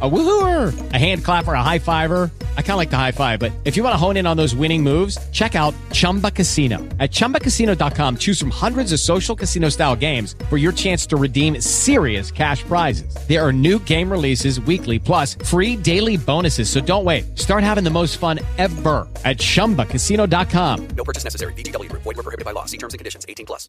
A woohooer, a hand clapper, a high fiver. I kind of like the high five, but if you want to hone in on those winning moves, check out Chumba Casino. At ChumbaCasino.com, choose from hundreds of social casino style games for your chance to redeem serious cash prizes. There are new game releases weekly, plus free daily bonuses. So don't wait. Start having the most fun ever at ChumbaCasino.com. No purchase necessary. VGW. Void were prohibited by law. See terms and conditions. 18 plus.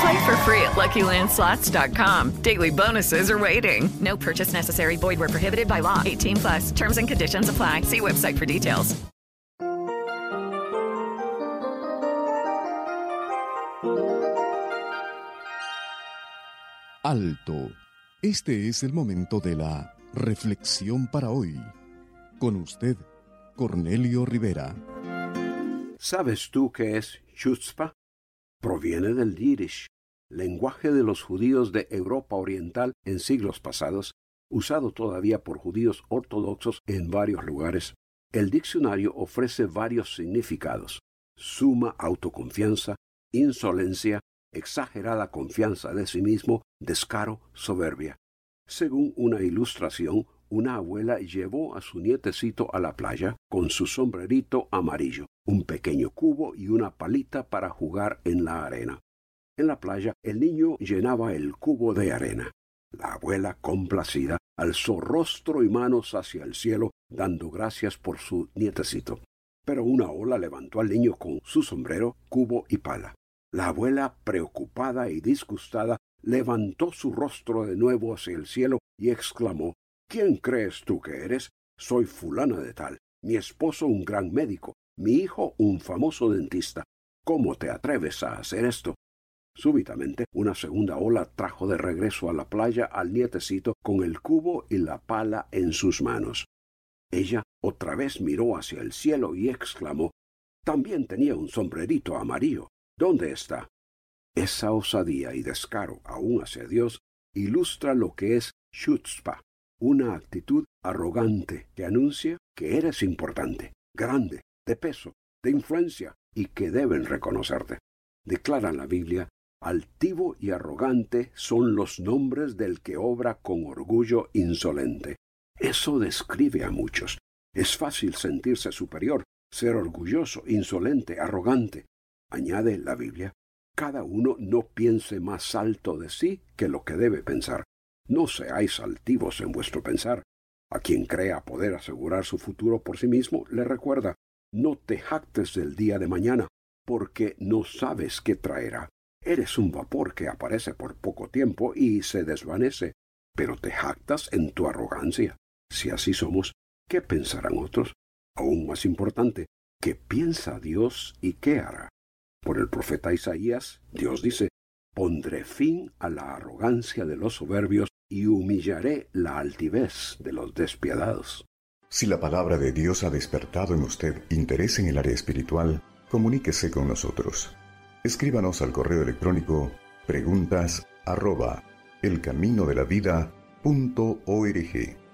Play for free at LuckyLandSlots.com. Daily bonuses are waiting. No purchase necessary. Void where prohibited by law. 18 plus. Terms and conditions apply. See website for details. Alto. Este es el momento de la reflexión para hoy. Con usted, Cornelio Rivera. ¿Sabes tú qué es chutzpah? Proviene del yiddish, lenguaje de los judíos de Europa Oriental en siglos pasados, usado todavía por judíos ortodoxos en varios lugares. El diccionario ofrece varios significados. Suma autoconfianza, insolencia, exagerada confianza de sí mismo, descaro, soberbia. Según una ilustración, una abuela llevó a su nietecito a la playa con su sombrerito amarillo, un pequeño cubo y una palita para jugar en la arena. En la playa el niño llenaba el cubo de arena. La abuela, complacida, alzó rostro y manos hacia el cielo, dando gracias por su nietecito. Pero una ola levantó al niño con su sombrero, cubo y pala. La abuela, preocupada y disgustada, levantó su rostro de nuevo hacia el cielo y exclamó ¿Quién crees tú que eres? Soy fulana de tal, mi esposo un gran médico, mi hijo un famoso dentista. ¿Cómo te atreves a hacer esto? Súbitamente una segunda ola trajo de regreso a la playa al nietecito con el cubo y la pala en sus manos. Ella otra vez miró hacia el cielo y exclamó También tenía un sombrerito amarillo. ¿Dónde está? Esa osadía y descaro aún hacia Dios ilustra lo que es chutzpah, una actitud arrogante que anuncia que eres importante, grande, de peso, de influencia y que deben reconocerte. Declara la Biblia, altivo y arrogante son los nombres del que obra con orgullo insolente. Eso describe a muchos. Es fácil sentirse superior, ser orgulloso, insolente, arrogante. Añade la Biblia, cada uno no piense más alto de sí que lo que debe pensar. No seáis altivos en vuestro pensar. A quien crea poder asegurar su futuro por sí mismo, le recuerda, no te jactes del día de mañana, porque no sabes qué traerá. Eres un vapor que aparece por poco tiempo y se desvanece, pero te jactas en tu arrogancia. Si así somos, ¿qué pensarán otros? Aún más importante, ¿qué piensa Dios y qué hará? Por el profeta Isaías, Dios dice, pondré fin a la arrogancia de los soberbios y humillaré la altivez de los despiadados. Si la palabra de Dios ha despertado en usted interés en el área espiritual, comuníquese con nosotros. Escríbanos al correo electrónico preguntas arroba elcaminodelavida.org.